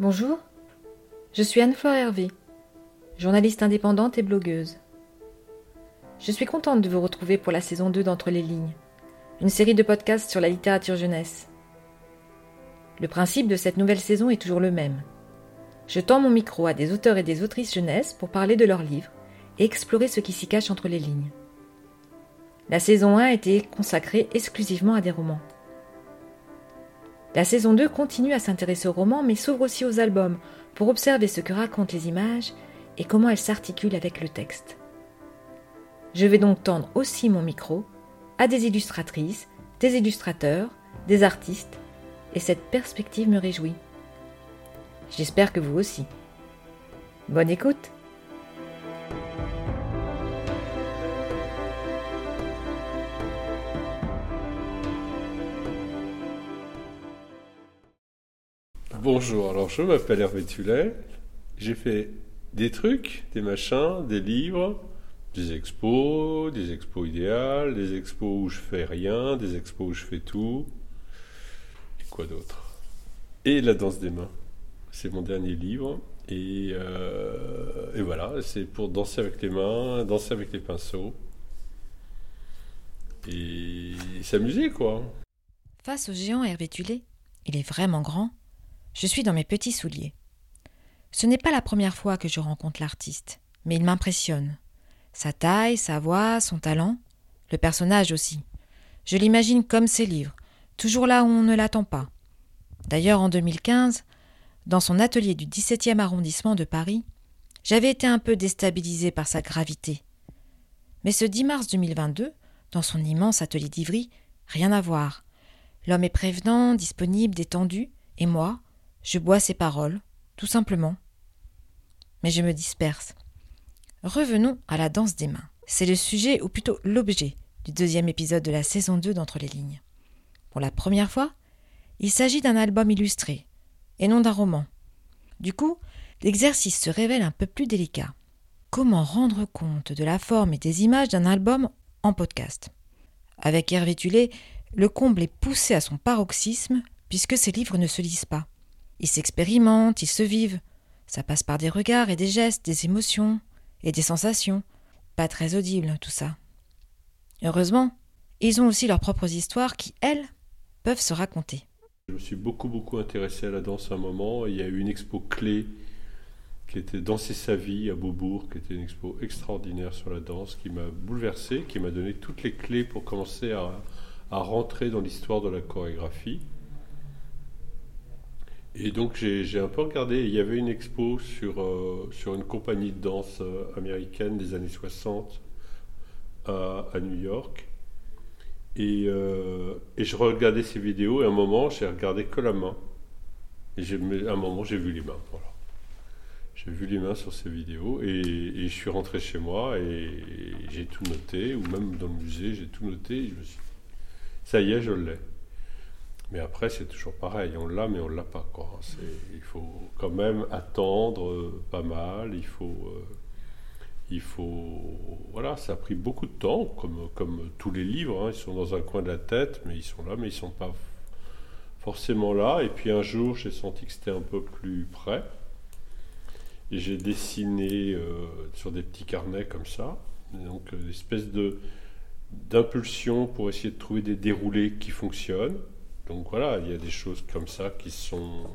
Bonjour, je suis Anne-Fleur Hervé, journaliste indépendante et blogueuse. Je suis contente de vous retrouver pour la saison 2 d'Entre les lignes, une série de podcasts sur la littérature jeunesse. Le principe de cette nouvelle saison est toujours le même. Je tends mon micro à des auteurs et des autrices jeunesse pour parler de leurs livres et explorer ce qui s'y cache entre les lignes. La saison 1 a été consacrée exclusivement à des romans. La saison 2 continue à s'intéresser aux romans mais s'ouvre aussi aux albums pour observer ce que racontent les images et comment elles s'articulent avec le texte. Je vais donc tendre aussi mon micro à des illustratrices, des illustrateurs, des artistes, et cette perspective me réjouit. J'espère que vous aussi. Bonne écoute Bonjour, alors je m'appelle Hervé Tullet. J'ai fait des trucs, des machins, des livres, des expos, des expos idéales, des expos où je fais rien, des expos où je fais tout. Et quoi d'autre? Et La danse des mains. C'est mon dernier livre. Et, euh, et voilà, c'est pour danser avec les mains, danser avec les pinceaux. Et s'amuser, quoi. Face au géant Hervé Tullet, il est vraiment grand je suis dans mes petits souliers. Ce n'est pas la première fois que je rencontre l'artiste, mais il m'impressionne. Sa taille, sa voix, son talent, le personnage aussi. Je l'imagine comme ses livres, toujours là où on ne l'attend pas. D'ailleurs, en 2015, dans son atelier du 17e arrondissement de Paris, j'avais été un peu déstabilisé par sa gravité. Mais ce 10 mars 2022, dans son immense atelier d'Ivry, rien à voir. L'homme est prévenant, disponible, détendu, et moi, je bois ses paroles, tout simplement. Mais je me disperse. Revenons à la danse des mains. C'est le sujet, ou plutôt l'objet, du deuxième épisode de la saison 2 d'Entre les lignes. Pour la première fois, il s'agit d'un album illustré, et non d'un roman. Du coup, l'exercice se révèle un peu plus délicat. Comment rendre compte de la forme et des images d'un album en podcast? Avec Hervé Tulé, le comble est poussé à son paroxysme, puisque ces livres ne se lisent pas. Ils s'expérimentent, ils se vivent. Ça passe par des regards et des gestes, des émotions et des sensations. Pas très audible tout ça. Heureusement, ils ont aussi leurs propres histoires qui, elles, peuvent se raconter. Je me suis beaucoup beaucoup intéressé à la danse à un moment. Il y a eu une expo clé qui était Danser sa vie à Beaubourg, qui était une expo extraordinaire sur la danse, qui m'a bouleversé, qui m'a donné toutes les clés pour commencer à rentrer dans l'histoire de la chorégraphie. Et donc j'ai un peu regardé, il y avait une expo sur, euh, sur une compagnie de danse euh, américaine des années 60 à, New York. Et, euh, et, je regardais ces vidéos et à un moment j'ai regardé que la main. Et à un moment j'ai vu les mains. Voilà. J'ai vu les mains sur ces vidéos et, et, je suis rentré chez moi et, j'ai tout noté, ou même dans le musée j'ai tout noté. Et je me suis dit, ça y est, je l'ai. Mais après, c'est toujours pareil, on l'a, mais on ne l'a pas. Il faut quand même attendre euh, pas mal, il faut, euh, il faut... Voilà, ça a pris beaucoup de temps, comme, comme tous les livres, hein. ils sont dans un coin de la tête, mais ils sont là, mais ils ne sont pas forcément là. Et puis un jour, j'ai senti que c'était un peu plus près. Et j'ai dessiné euh, sur des petits carnets comme ça, donc une espèce d'impulsion pour essayer de trouver des déroulés qui fonctionnent. Donc voilà, il y a des choses comme ça qui sont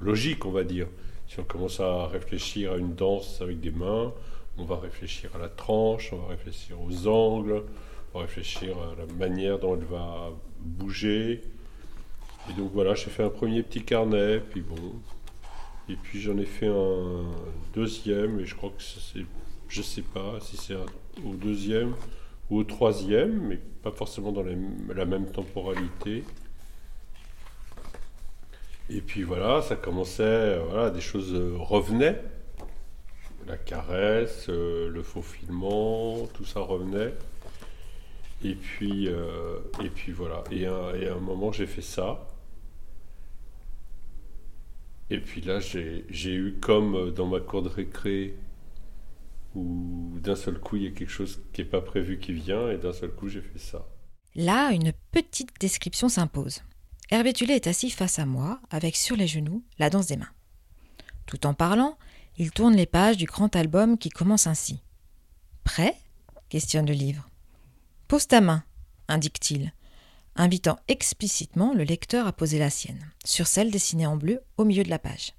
logiques, on va dire. Si on commence à réfléchir à une danse avec des mains, on va réfléchir à la tranche, on va réfléchir aux angles, on va réfléchir à la manière dont elle va bouger. Et donc voilà, j'ai fait un premier petit carnet, puis bon. Et puis j'en ai fait un deuxième, et je crois que c'est. Je sais pas si c'est au deuxième ou au troisième, mais pas forcément dans la même temporalité. Et puis voilà, ça commençait, euh, voilà, des choses euh, revenaient. La caresse, euh, le faufilement, tout ça revenait. Et puis, et puis voilà. Et, à un moment, j'ai fait ça. Et puis là, j'ai eu comme dans ma cour de récré, où d'un seul coup, il y a quelque chose qui n'est pas prévu qui vient, et d'un seul coup, j'ai fait ça. Là, une petite description s'impose. Hervé est assis face à moi, avec sur les genoux la danse des mains. Tout en parlant, il tourne les pages du grand album qui commence ainsi. Prêt? questionne le livre. Pose ta main, indique-t-il, invitant explicitement le lecteur à poser la sienne, sur celle dessinée en bleu au milieu de la page.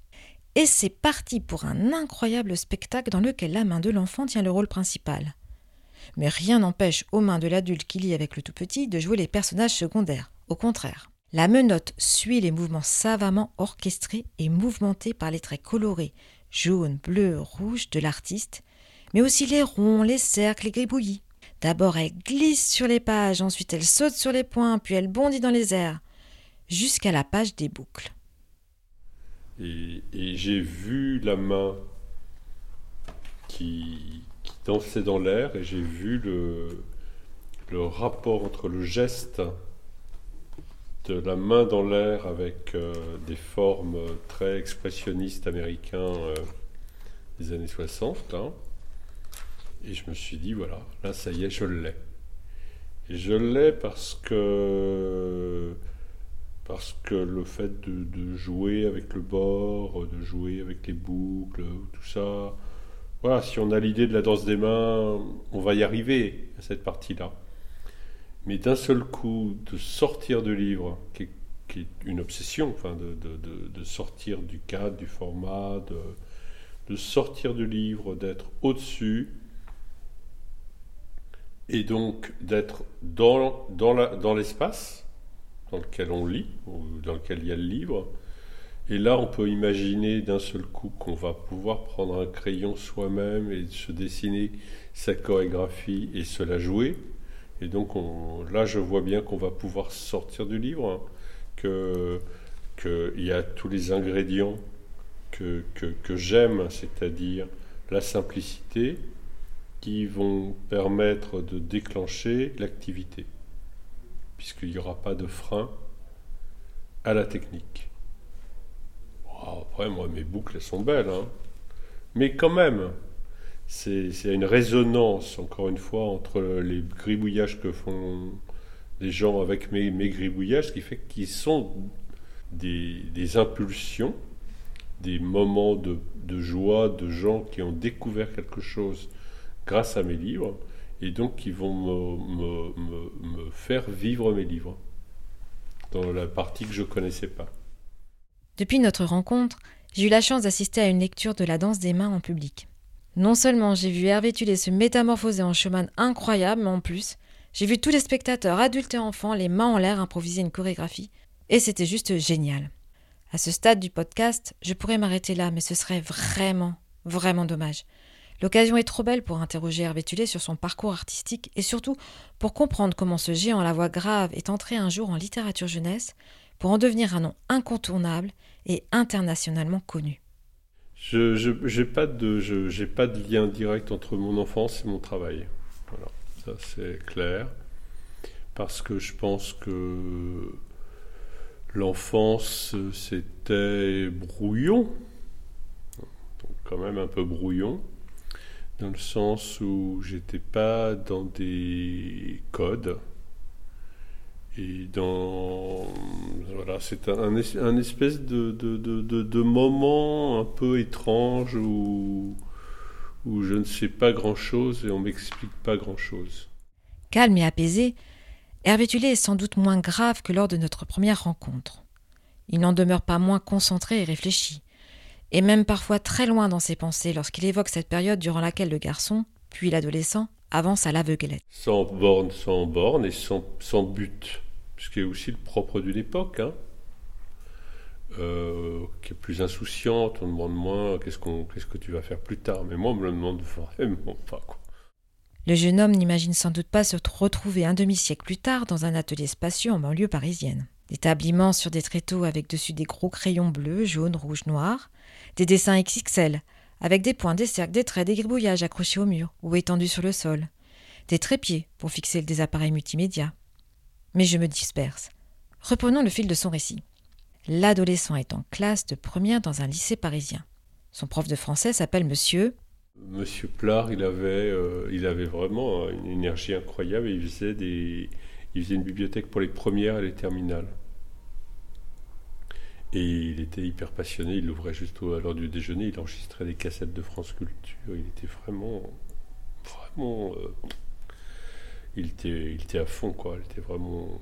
Et c'est parti pour un incroyable spectacle dans lequel la main de l'enfant tient le rôle principal. Mais rien n'empêche aux mains de l'adulte qui lit avec le tout petit de jouer les personnages secondaires. Au contraire. La menotte suit les mouvements savamment orchestrés et mouvementés par les traits colorés, jaune, bleu, rouge de l'artiste, mais aussi les ronds, les cercles, les gribouillis. D'abord elle glisse sur les pages, ensuite elle saute sur les points, puis elle bondit dans les airs, jusqu'à la page des boucles. Et, j'ai vu la main qui, dansait dans l'air, et j'ai vu le, le rapport entre le geste de la main dans l'air avec euh, des formes très expressionnistes américains euh, des années 60. Hein. Et je me suis dit, voilà, là, ça y est, je l'ai. Et je l'ai parce que, parce que le fait de, de, jouer avec le bord, de jouer avec les boucles, tout ça, voilà, si on a l'idée de la danse des mains, on va y arriver à cette partie-là. Mais d'un seul coup, de sortir de livre, qui est, une obsession, enfin, de, sortir du cadre, du format, de, sortir du livre, d'être au-dessus, et donc d'être dans, dans l'espace dans, lequel on lit, ou dans lequel il y a le livre. Et là, on peut imaginer d'un seul coup qu'on va pouvoir prendre un crayon soi-même et se dessiner sa chorégraphie et se la jouer. Et donc là, je vois bien qu'on va pouvoir sortir du livre, hein, que qu'il y a tous les ingrédients que, que, j'aime, c'est-à-dire la simplicité, qui vont permettre de déclencher l'activité, puisqu'il n'y aura pas de frein à la technique. après, moi, mes boucles, elles sont belles, hein. mais quand même, c'est une résonance, encore une fois, entre les gribouillages que font les gens avec mes, mes gribouillages, ce qui fait qu'ils sont des, impulsions, des moments de, joie de gens qui ont découvert quelque chose grâce à mes livres, et donc qui vont me, me, faire vivre mes livres dans la partie que je ne connaissais pas. Depuis notre rencontre, j'ai eu la chance d'assister à une lecture de la danse des mains en public. Non seulement j'ai vu Hervé Tulé se métamorphoser en chemin incroyable, mais en plus, j'ai vu tous les spectateurs, adultes et enfants, les mains en l'air improviser une chorégraphie, et c'était juste génial. À ce stade du podcast, je pourrais m'arrêter là, mais ce serait vraiment, vraiment dommage. L'occasion est trop belle pour interroger Hervé Tulé sur son parcours artistique et surtout pour comprendre comment ce géant à la voix grave est entré un jour en littérature jeunesse pour en devenir un nom incontournable et internationalement connu. Je n'ai pas, de, pas de lien direct entre mon enfance et mon travail. Voilà, ça c'est clair. Parce que je pense que l'enfance, c'était brouillon. Donc quand même un peu brouillon. Dans le sens où j'étais pas dans des codes et dans voilà, c'est un, un, espèce de, de, de, de, moment un peu étrange où, où je ne sais pas grand-chose et on m'explique pas grand-chose. Calme et apaisé, Hervé Tulé est sans doute moins grave que lors de notre première rencontre. Il n'en demeure pas moins concentré et réfléchi, et même parfois très loin dans ses pensées lorsqu'il évoque cette période durant laquelle le garçon, puis l'adolescent, avance à l'aveuglette. Sans borne, sans borne et sans, sans but ce qui est aussi le propre d'une époque, hein, euh, qui est plus insouciante, on demande moins qu'est-ce, que tu vas faire plus tard. Mais moi, on me le demande vraiment pas. Le jeune homme n'imagine sans doute pas se retrouver un demi-siècle plus tard dans un atelier spacieux en banlieue parisienne. Des tables immenses sur des tréteaux avec dessus des gros crayons bleus, jaunes, rouges, noirs, des dessins XXL, avec des points, des cercles, des traits, des gribouillages accrochés au mur ou étendus sur le sol, des trépieds pour fixer des appareils multimédia, mais je me disperse. Reprenons le fil de son récit. L'adolescent est en classe de première dans un lycée parisien. Son prof de français s'appelle Monsieur. Monsieur Plard, il avait, euh, vraiment une énergie incroyable il faisait, des, il faisait une bibliothèque pour les premières et les terminales. Et il était hyper passionné, il l'ouvrait juste à l'heure du déjeuner, il enregistrait des cassettes de France Culture, il était vraiment, vraiment, euh, il, était, il était à fond, quoi, il était vraiment...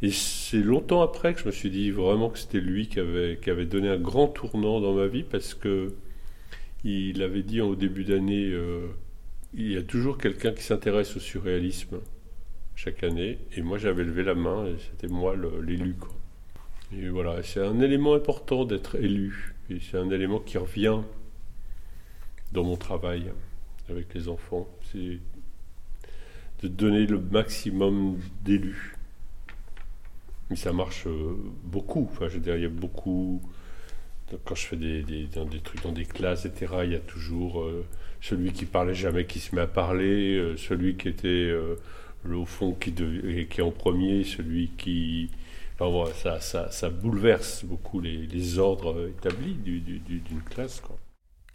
Et c'est longtemps après que je me suis dit vraiment que c'était lui qui avait, qui avait donné un grand tournant dans ma vie, parce que il avait dit au début d'année, euh, il y a toujours quelqu'un qui s'intéresse au surréalisme chaque année, et moi j'avais levé la main, et c'était moi l'élu, quoi. Et voilà, c'est un élément important d'être élu. Et c'est un élément qui revient dans mon travail avec les enfants. C'est de donner le maximum d'élus. Mais ça marche euh, beaucoup. Enfin, je veux dire, il y a beaucoup. Quand je fais des, des, trucs dans des classes, etc., il y a toujours euh, celui qui parlait jamais qui se met à parler, euh, celui qui était au fond qui, qui est en premier, celui qui, ça, bouleverse beaucoup les, ordres établis d'une classe.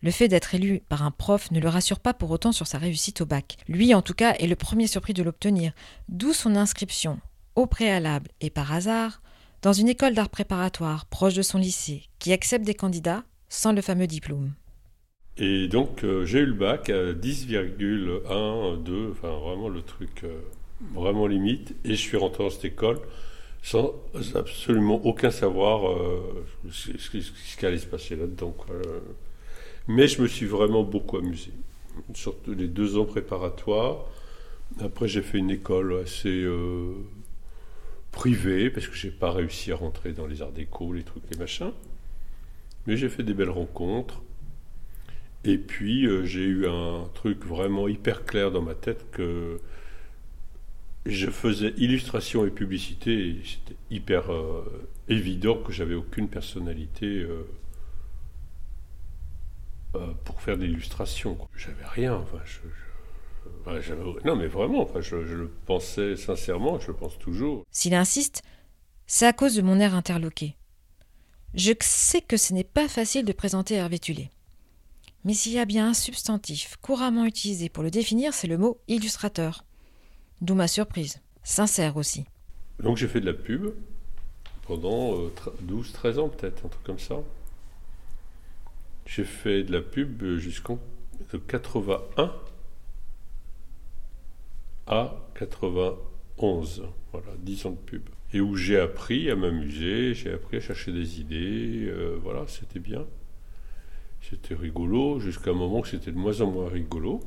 Le fait d'être élu par un prof ne le rassure pas pour autant sur sa réussite au bac. Lui, en tout cas, est le premier surpris de l'obtenir, d'où son inscription, au préalable et par hasard, dans une école d'art préparatoire proche de son lycée, qui accepte des candidats sans le fameux diplôme. Et donc, euh, j'ai eu le bac à 10,1, 2, enfin vraiment le truc euh, vraiment limite, et je suis rentré dans cette école sans absolument aucun savoir euh, ce, ce, qui allait se passer là-dedans. Mais je me suis vraiment beaucoup amusé, surtout les deux ans préparatoires. Après, j'ai fait une école assez euh, privée, parce que j'ai pas réussi à rentrer dans les arts déco, les trucs, les machins. Mais j'ai fait des belles rencontres. Et puis, euh, j'ai eu un truc vraiment hyper clair dans ma tête que je faisais illustration et publicité et c'était hyper euh, évident que j'avais aucune personnalité pour faire de l'illustration. J'avais rien. Enfin, je, non, mais vraiment, enfin, je, le pensais sincèrement, je le pense toujours. S'il insiste, c'est à cause de mon air interloqué. Je sais que ce n'est pas facile de présenter Hervé Tulé. Mais s'il y a bien un substantif couramment utilisé pour le définir, c'est le mot illustrateur. D'où ma surprise. Sincère aussi. Donc j'ai fait de la pub pendant 12-13 euh, ans peut-être, un truc comme ça. J'ai fait de la pub jusqu'en 81 à 91. Voilà, 10 ans de pub. Et où j'ai appris à m'amuser, j'ai appris à chercher des idées. Euh, voilà, c'était bien. C'était rigolo, jusqu'à un moment que c'était de moins en moins rigolo.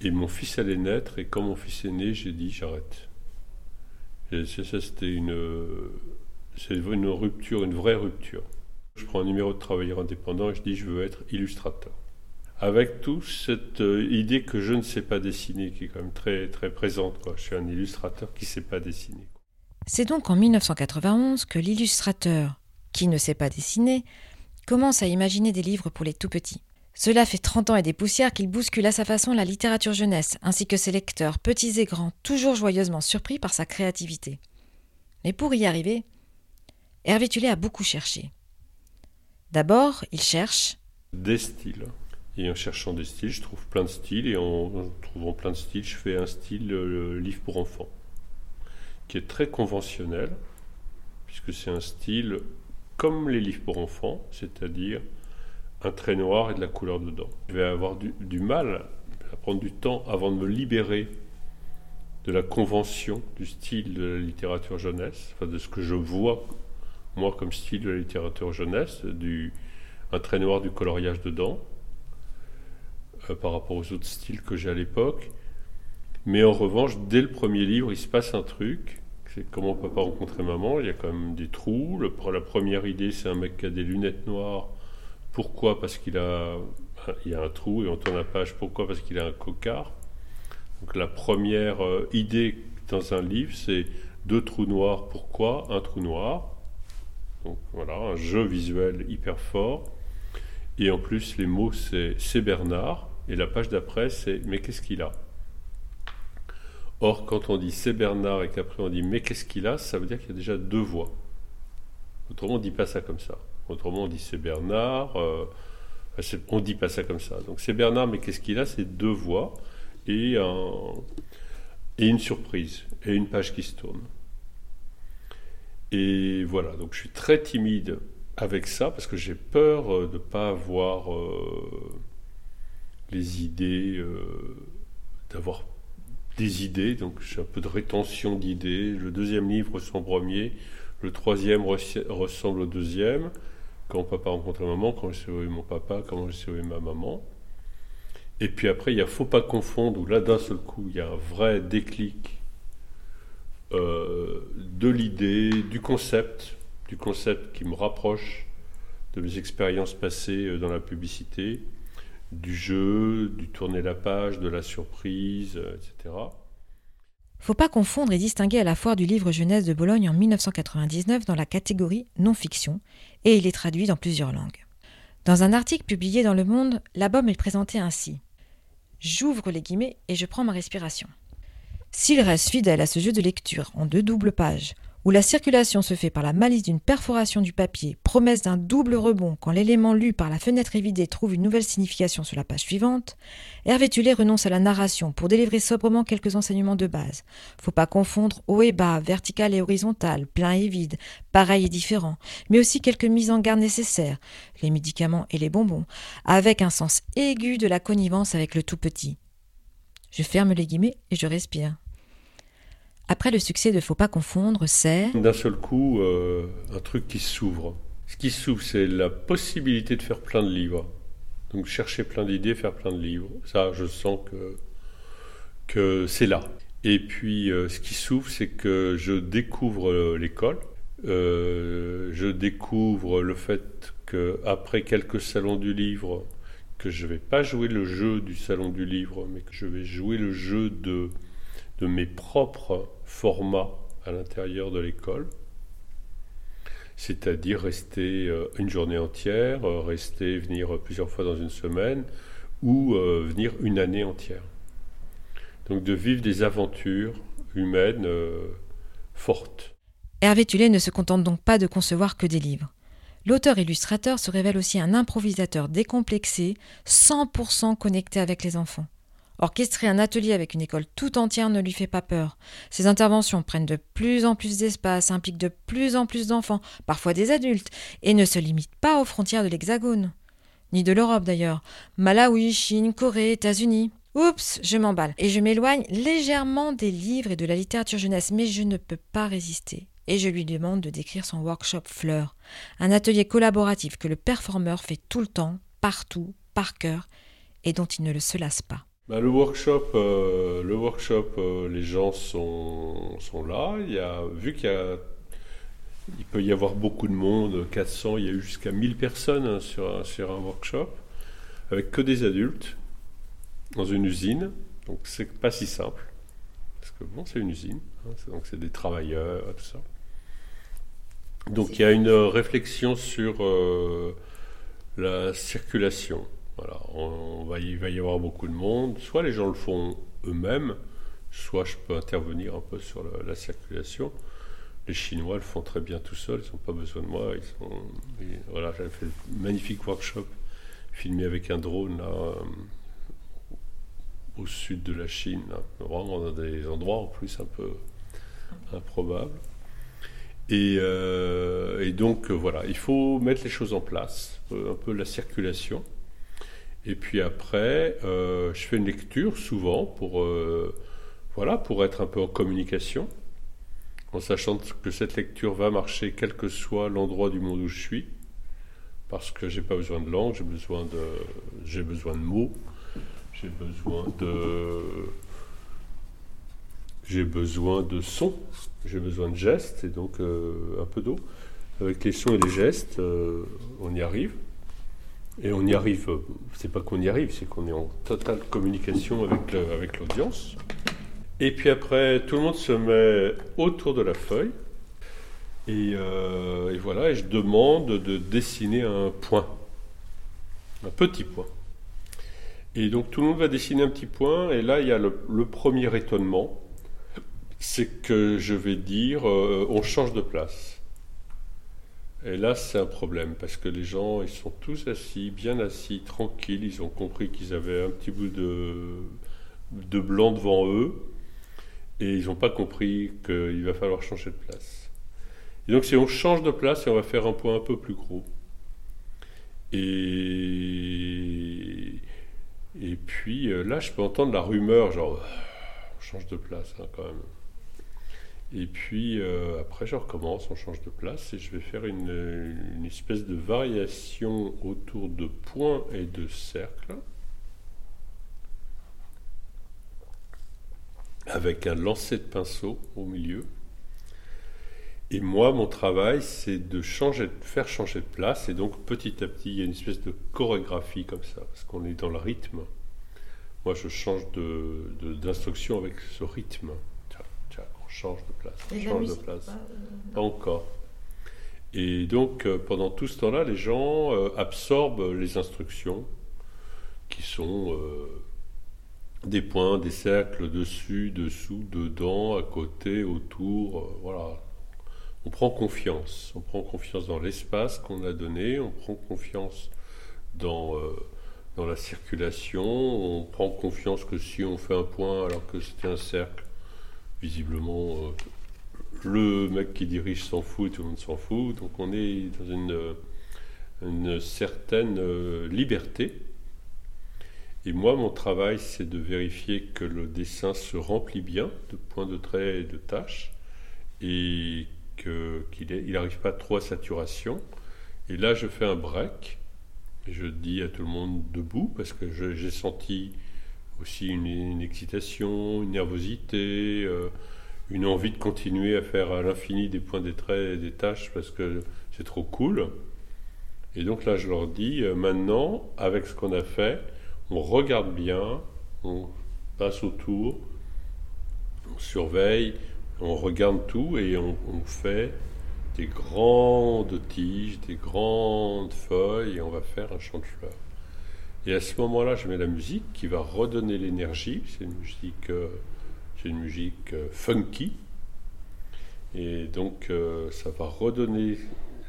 Et mon fils allait naître, et quand mon fils est né, j'ai dit j'arrête. Ça, c'était une, c'est une rupture, une vraie rupture. Je prends un numéro de travailleur indépendant et je dis je veux être illustrateur. Avec tout cette euh, idée que je ne sais pas dessiner, qui est quand même très, très présente. Quoi. Je suis un illustrateur qui ne sait pas dessiner. C'est donc en 1991 que l'illustrateur, qui ne sait pas dessiner, commence à imaginer des livres pour les tout petits. Cela fait 30 ans et des poussières qu'il bouscule à sa façon la littérature jeunesse, ainsi que ses lecteurs, petits et grands, toujours joyeusement surpris par sa créativité. Mais pour y arriver, Hervé Tullet a beaucoup cherché. D'abord, il cherche des styles. Et en cherchant des styles, je trouve plein de styles, et en, trouvant plein de styles, je fais un style le livre pour enfants, qui est très conventionnel, puisque c'est un style comme les livres pour enfants, c'est-à-dire un trait noir et de la couleur dedans. Je vais avoir du, mal à prendre du temps avant de me libérer de la convention du style de la littérature jeunesse, enfin de ce que je vois moi comme style de la littérature jeunesse, du, un trait noir du coloriage dedans, euh, par rapport aux autres styles que j'ai à l'époque. Mais en revanche, dès le premier livre, il se passe un truc. C'est comment papa rencontrer maman. Il y a quand même des trous. La première idée, c'est un mec qui a des lunettes noires pourquoi? Parce qu'il a, il y a un trou et on tourne la page. Pourquoi? Parce qu'il a un cocard. Donc la première euh, idée dans un livre, c'est deux trous noirs. Pourquoi? Un trou noir. Donc voilà, un jeu visuel hyper fort. Et en plus, les mots, c'est c'est Bernard. Et la page d'après, c'est mais qu'est-ce qu'il a? Or, quand on dit c'est Bernard et qu'après on dit mais qu'est-ce qu'il a, ça veut dire qu'il y a déjà deux voix. Autrement, on ne dit pas ça comme ça. Autrement, on dit c'est Bernard. Euh, on ne dit pas ça comme ça. Donc c'est Bernard, mais qu'est-ce qu'il a? C'est deux voix et, et une surprise et une page qui se tourne. Et voilà, donc je suis très timide avec ça parce que j'ai peur euh, de ne pas avoir les idées, d'avoir des idées, donc j'ai un peu de rétention d'idées. Le deuxième livre ressemble au premier, le troisième ressemble au deuxième. Quand papa rencontre maman, quand j'ai sauvé mon papa, comment j'ai sauvé ma maman. Et puis après, il y a Faut pas confondre, où là d'un seul coup, il y a un vrai déclic euh, de l'idée, du concept, du concept qui me rapproche de mes expériences passées euh, dans la publicité, du jeu, du tourner la page, de la surprise, euh, etc. Faut pas confondre et distinguer à la foire du livre jeunesse de Bologne en 1999 dans la catégorie non-fiction, et il est traduit dans plusieurs langues. Dans un article publié dans Le Monde, l'album est présenté ainsi. J'ouvre les guillemets et je prends ma respiration. S'il reste fidèle à ce jeu de lecture en deux doubles pages, où la circulation se fait par la malice d'une perforation du papier, promesse d'un double rebond quand l'élément lu par la fenêtre évidée trouve une nouvelle signification sur la page suivante, Hervé Tullet renonce à la narration pour délivrer sobrement quelques enseignements de base. Faut pas confondre haut et bas, vertical et horizontal, plein et vide, pareil et différent, mais aussi quelques mises en garde nécessaires, les médicaments et les bonbons, avec un sens aigu de la connivence avec le tout petit. Je ferme les guillemets et je respire. Après le succès de Faut pas confondre, c'est... D'un seul coup, euh, un truc qui s'ouvre. Ce qui s'ouvre, c'est la possibilité de faire plein de livres. Donc chercher plein d'idées, faire plein de livres. Ça, je sens que, que c'est là. Et puis, euh, ce qui s'ouvre, c'est que je découvre euh, l'école. je découvre le fait qu'après quelques salons du livre, que je vais pas jouer le jeu du salon du livre, mais que je vais jouer le jeu de, de mes propres format à l'intérieur de l'école, c'est-à-dire rester euh, une journée entière, euh, rester, venir plusieurs fois dans une semaine, ou euh, venir une année entière. Donc de vivre des aventures humaines fortes. Hervé Tullet ne se contente donc pas de concevoir que des livres. L'auteur-illustrateur se révèle aussi un improvisateur décomplexé, 100% connecté avec les enfants. Orchestrer un atelier avec une école tout entière ne lui fait pas peur. Ses interventions prennent de plus en plus d'espace, impliquent de plus en plus d'enfants, parfois des adultes, et ne se limitent pas aux frontières de l'Hexagone. Ni de l'Europe d'ailleurs. Malawi, Chine, Corée, États-Unis. Oups, je m'emballe et je m'éloigne légèrement des livres et de la littérature jeunesse, mais je ne peux pas résister. Et je lui demande de décrire son workshop Fleur, un atelier collaboratif que le performeur fait tout le temps, partout, par cœur, et dont il ne le se lasse pas. Bah, le workshop, euh, le workshop euh, les gens sont, sont là. Il y a, vu qu'il il peut y avoir beaucoup de monde, 400, il y a eu jusqu'à 1000 personnes hein, sur, un, sur un workshop, avec que des adultes, dans une usine. Donc c'est pas si simple. Parce que bon, c'est une usine, hein, donc c'est des travailleurs, tout ça. Donc il y a une réflexion sur euh, la circulation. Voilà, on, va, il va y avoir beaucoup de monde. Soit les gens le font eux-mêmes, soit je peux intervenir un peu sur la, circulation. Les Chinois le font très bien tout seuls, ils n'ont pas besoin de moi. Ils sont, voilà, j'avais fait un magnifique workshop filmé avec un drone là, euh, au sud de la Chine, vraiment dans des endroits en plus un peu improbables. Et, euh, et donc voilà, il faut mettre les choses en place, euh, un peu la circulation. Et puis après, euh, je fais une lecture souvent pour, euh, voilà, pour être un peu en communication, en sachant que cette lecture va marcher quel que soit l'endroit du monde où je suis, parce que j'ai pas besoin de langue, j'ai besoin de, j'ai besoin de mots, j'ai besoin de, j'ai besoin de sons, j'ai besoin de gestes et donc euh, un peu d'eau. Avec les sons et les gestes, on y arrive. Et on y arrive, c'est pas qu'on y arrive, c'est qu'on est en totale communication avec, l'audience. Et puis après, tout le monde se met autour de la feuille. Euh, et, voilà, et je demande de dessiner un point, un petit point. Et donc tout le monde va dessiner un petit point, et là il y a le, premier étonnement, c'est que je vais dire euh, on change de place. Et là, c'est un problème parce que les gens, ils sont tous assis, bien assis, tranquilles. Ils ont compris qu'ils avaient un petit bout de, de blanc devant eux et ils n'ont pas compris qu'il va falloir changer de place. Et donc si on change de place et on va faire un point un peu plus gros. Et, et puis euh, là, je peux entendre la rumeur, genre, on change de place hein, quand même. Et puis euh, après, je recommence, on change de place et je vais faire une, une espèce de variation autour de points et de cercles. Avec un lancer de pinceau au milieu. Et moi, mon travail, c'est de changer, faire changer de place. Et donc, petit à petit, il y a une espèce de chorégraphie comme ça, parce qu'on est dans le rythme. Moi, je change d'instruction avec ce rythme. Change de place, on change de place. Pas, euh, pas, encore. Et donc, euh, pendant tout ce temps-là, les gens euh, absorbent les instructions qui sont des points, des cercles dessus, dessous, dedans, à côté, autour. Voilà, on prend confiance. On prend confiance dans l'espace qu'on a donné, on prend confiance dans, dans la circulation, on prend confiance que si on fait un point alors que c'était un cercle, visiblement, euh, le mec qui dirige s'en fout et tout le monde s'en fout. Donc on est dans une, une certaine euh, liberté. Et moi, mon travail, c'est de vérifier que le dessin se remplit bien de points de trait et de tâches et qu'il n'arrive pas trop à saturation. Et là, je fais un break. Je dis à tout le monde debout parce que j'ai senti aussi une, excitation, une nervosité, euh, une envie de continuer à faire à l'infini des points, des traits et des tâches parce que c'est trop cool. Et donc là, je leur dis euh, maintenant, avec ce qu'on a fait, on regarde bien, on passe autour, on surveille, on regarde tout et on, on, fait des grandes tiges, des grandes feuilles et on va faire un champ de fleurs. Et à ce moment-là, je mets la musique qui va redonner l'énergie. C'est une musique, euh, c'est une musique euh, funky. Et donc, euh, ça va redonner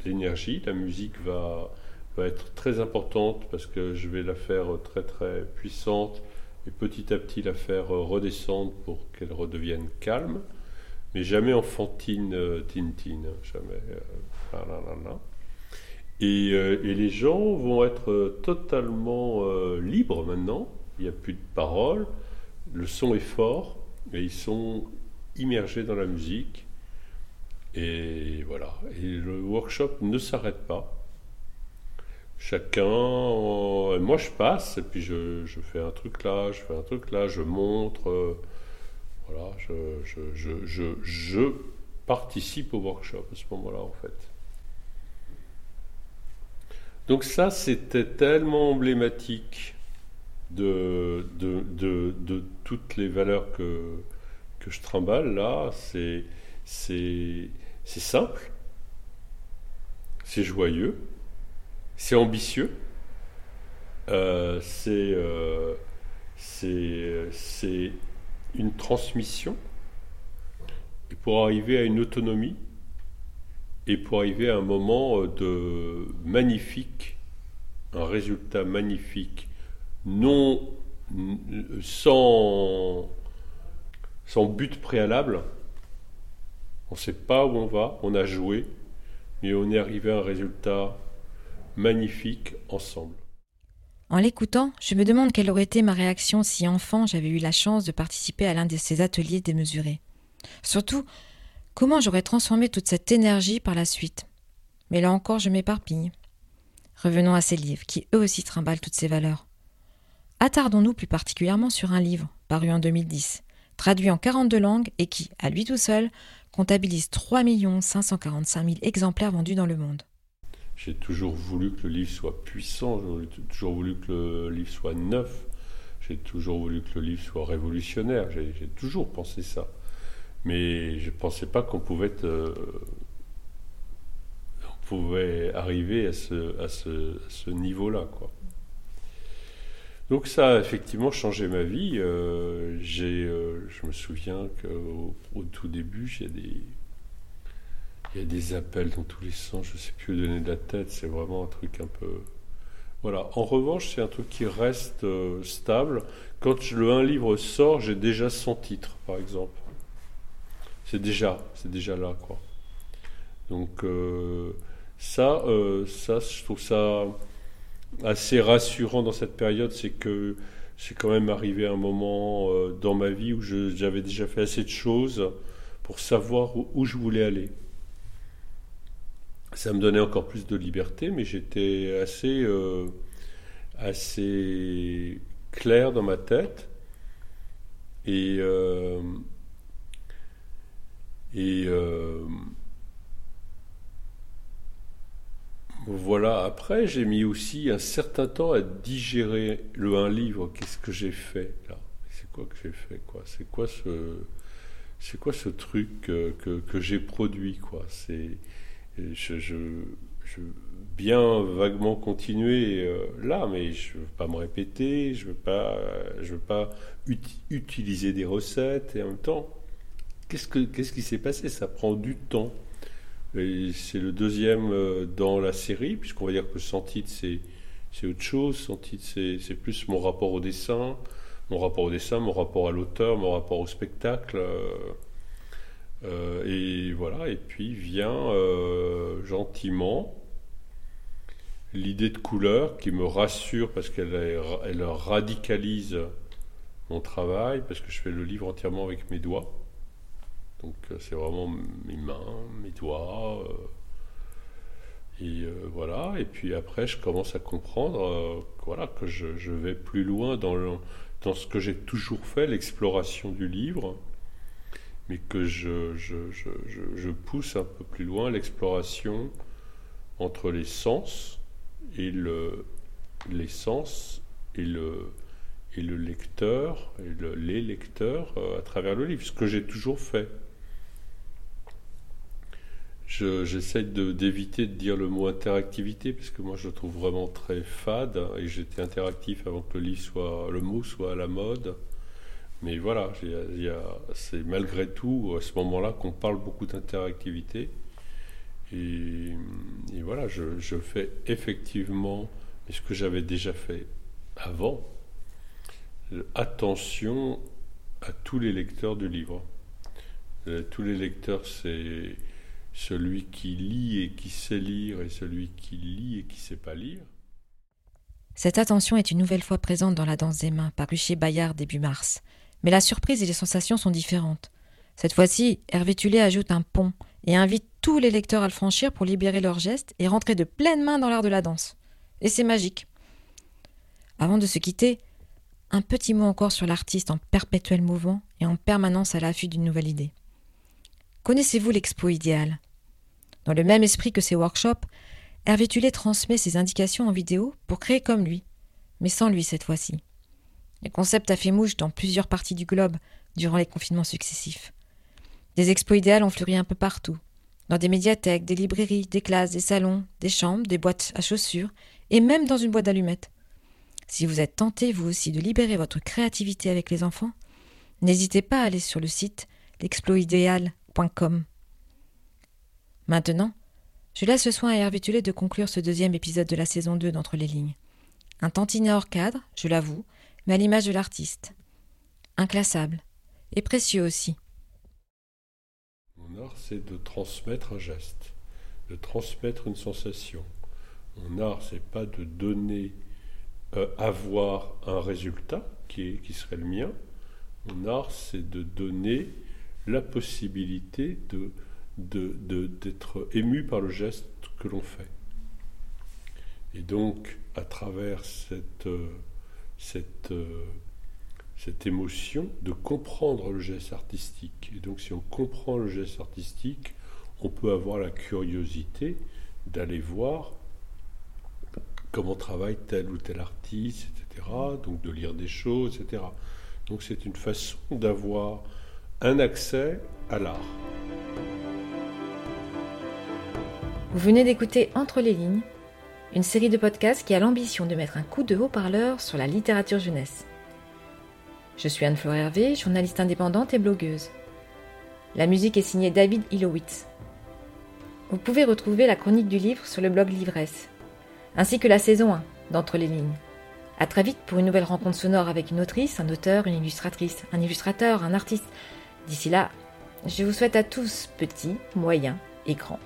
l'énergie. La musique va, va être très importante parce que je vais la faire très très puissante et petit à petit la faire redescendre pour qu'elle redevienne calme mais jamais enfantine Tintine, jamais. Euh, là, là, là, et, euh, et, les gens vont être totalement euh, libres maintenant, il n'y a plus de paroles, le son est fort, et ils sont immergés dans la musique. Et voilà, et le workshop ne s'arrête pas. Chacun, moi je passe, et puis je, fais un truc là, je fais un truc là, je montre voilà, je, je, participe au workshop à ce moment-là, en fait. Donc ça, c'était tellement emblématique de, toutes les valeurs que, que je trimballe là. C'est, simple, c'est joyeux, c'est ambitieux, euh, c'est, euh, c'est, c'est une transmission, et pour arriver à une autonomie, et pour arriver à un moment euh, de magnifique, un résultat magnifique, non sans, sans but préalable. On ne sait pas où on va, on a joué, mais on est arrivé à un résultat magnifique ensemble. En l'écoutant, je me demande quelle aurait été ma réaction si enfant j'avais eu la chance de participer à l'un de ces ateliers démesurés. Surtout, comment j'aurais transformé toute cette énergie par la suite? Mais là encore, je m'éparpille. Revenons à ces livres, qui eux aussi trimballent toutes ces valeurs. Attardons-nous plus particulièrement sur un livre, paru en 2010, traduit en 42 langues et qui, à lui tout seul, comptabilise 3 545 000 exemplaires vendus dans le monde. J'ai toujours voulu que le livre soit puissant, j'ai toujours voulu que le livre soit neuf, j'ai toujours voulu que le livre soit révolutionnaire, j'ai toujours pensé ça. Mais je ne pensais pas qu'on pouvait, euh, arriver à ce, niveau-là. Donc ça a effectivement changé ma vie. Euh, euh, je me souviens qu'au au tout début, j'ai des il y a des appels dans tous les sens, je ne sais plus où donner de la tête, c'est vraiment un truc un peu... Voilà. En revanche, c'est un truc qui reste stable. Quand le un livre sort, j'ai déjà son titre, par exemple. C'est déjà, c'est déjà là, quoi. Donc ça, ça, je trouve ça assez rassurant dans cette période, c'est que c'est quand même arrivé un moment dans ma vie où j'avais déjà fait assez de choses pour savoir où je voulais aller ça me donnait encore plus de liberté, mais j'étais assez, euh, assez clair dans ma tête. Et, euh, et euh, voilà, après, j'ai mis aussi un certain temps à digérer le un livre. Qu'est-ce que j'ai fait là? C'est quoi que j'ai fait quoi? C'est quoi ce c'est quoi ce truc que, que, que j'ai produit quoi? C'est je, je, bien vaguement continuer euh, là, mais je veux pas me répéter, je veux pas, je veux pas utiliser des recettes et en même temps, qu'est-ce, que, qu'est-ce qui s'est passé? Ça prend du temps. c'est le deuxième euh, dans la série, puisqu'on va dire que sans titre, c'est, autre chose. Sans titre, c'est, plus mon rapport au dessin, mon rapport au dessin, mon rapport à l'auteur, mon rapport au spectacle. Euh, euh, et voilà, et puis vient gentiment l'idée de couleur qui me rassure parce qu'elle elle radicalise mon travail, parce que je fais le livre entièrement avec mes doigts. Donc euh, c'est vraiment mes mains, mes doigts. et voilà, et puis après je commence à comprendre voilà, que je, vais plus loin dans, ce que j'ai toujours fait, l'exploration du livre mais que je, pousse un peu plus loin l'exploration entre les sens et le, les sens et le, lecteur, et le, les lecteurs euh, à travers le livre, ce que j'ai toujours fait. J'essaie d'éviter de, dire le mot interactivité, parce que moi je le trouve vraiment très fade, et j'étais interactif avant que le livre soit, le mot soit à la mode. Mais voilà, c'est malgré tout à ce moment-là qu'on parle beaucoup d'interactivité. Et, voilà, je, fais effectivement ce que j'avais déjà fait avant. Attention à tous les lecteurs du livre. Euh, tous les lecteurs, c'est celui qui lit et qui sait lire et celui qui lit et qui sait pas lire. Cette attention est une nouvelle fois présente dans La danse des mains, paru chez Bayard début mars. Mais la surprise et les sensations sont différentes. Cette fois-ci, Hervé Tulé ajoute un pont et invite tous les lecteurs à le franchir pour libérer leurs gestes et rentrer de pleine main dans l'art de la danse. Et c'est magique. Avant de se quitter, un petit mot encore sur l'artiste en perpétuel mouvement et en permanence à l'affût d'une nouvelle idée. Connaissez-vous l'expo idéal? Dans le même esprit que ses workshops, Hervé Tulé transmet ses indications en vidéo pour créer comme lui, mais sans lui cette fois-ci. Le concept a fait mouche dans plusieurs parties du globe durant les confinements successifs. Des expos idéales ont fleuri un peu partout, dans des médiathèques, des librairies, des classes, des salons, des chambres, des boîtes à chaussures, et même dans une boîte d'allumettes. Si vous êtes tenté, vous aussi, de libérer votre créativité avec les enfants, n'hésitez pas à aller sur le site l'exploidéal.com. Maintenant, je laisse le soin à Hervé de conclure ce deuxième épisode de la saison 2 d'Entre les lignes. Un tantinet hors cadre, je l'avoue, mais à l'image de l'artiste. Inclassable. Et précieux aussi. Mon art, c'est de transmettre un geste, de transmettre une sensation. Mon art, c'est pas de donner, euh, avoir un résultat qui serait le mien. Mon art, c'est de donner la possibilité de, d'être ému par le geste que l'on fait. Et donc, à travers cette, euh, cette, euh, cette émotion de comprendre le geste artistique. Et donc si on comprend le geste artistique, on peut avoir la curiosité d'aller voir comment travaille tel ou tel artiste, etc. Donc de lire des choses, etc. Donc c'est une façon d'avoir un accès à l'art. Vous venez d'écouter Entre les lignes une série de podcasts qui a l'ambition de mettre un coup de haut-parleur sur la littérature jeunesse. Je suis Anne-Fleur Hervé, journaliste indépendante et blogueuse. La musique est signée David Ilowitz. Vous pouvez retrouver la chronique du livre sur le blog Livresse, ainsi que la saison 1 d'Entre les lignes. À très vite pour une nouvelle rencontre sonore avec une autrice, un auteur, une illustratrice, un illustrateur, un artiste. D'ici là, je vous souhaite à tous, petits, moyens et grands,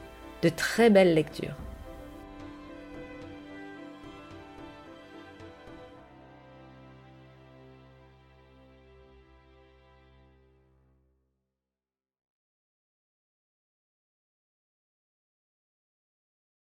de très belles lectures.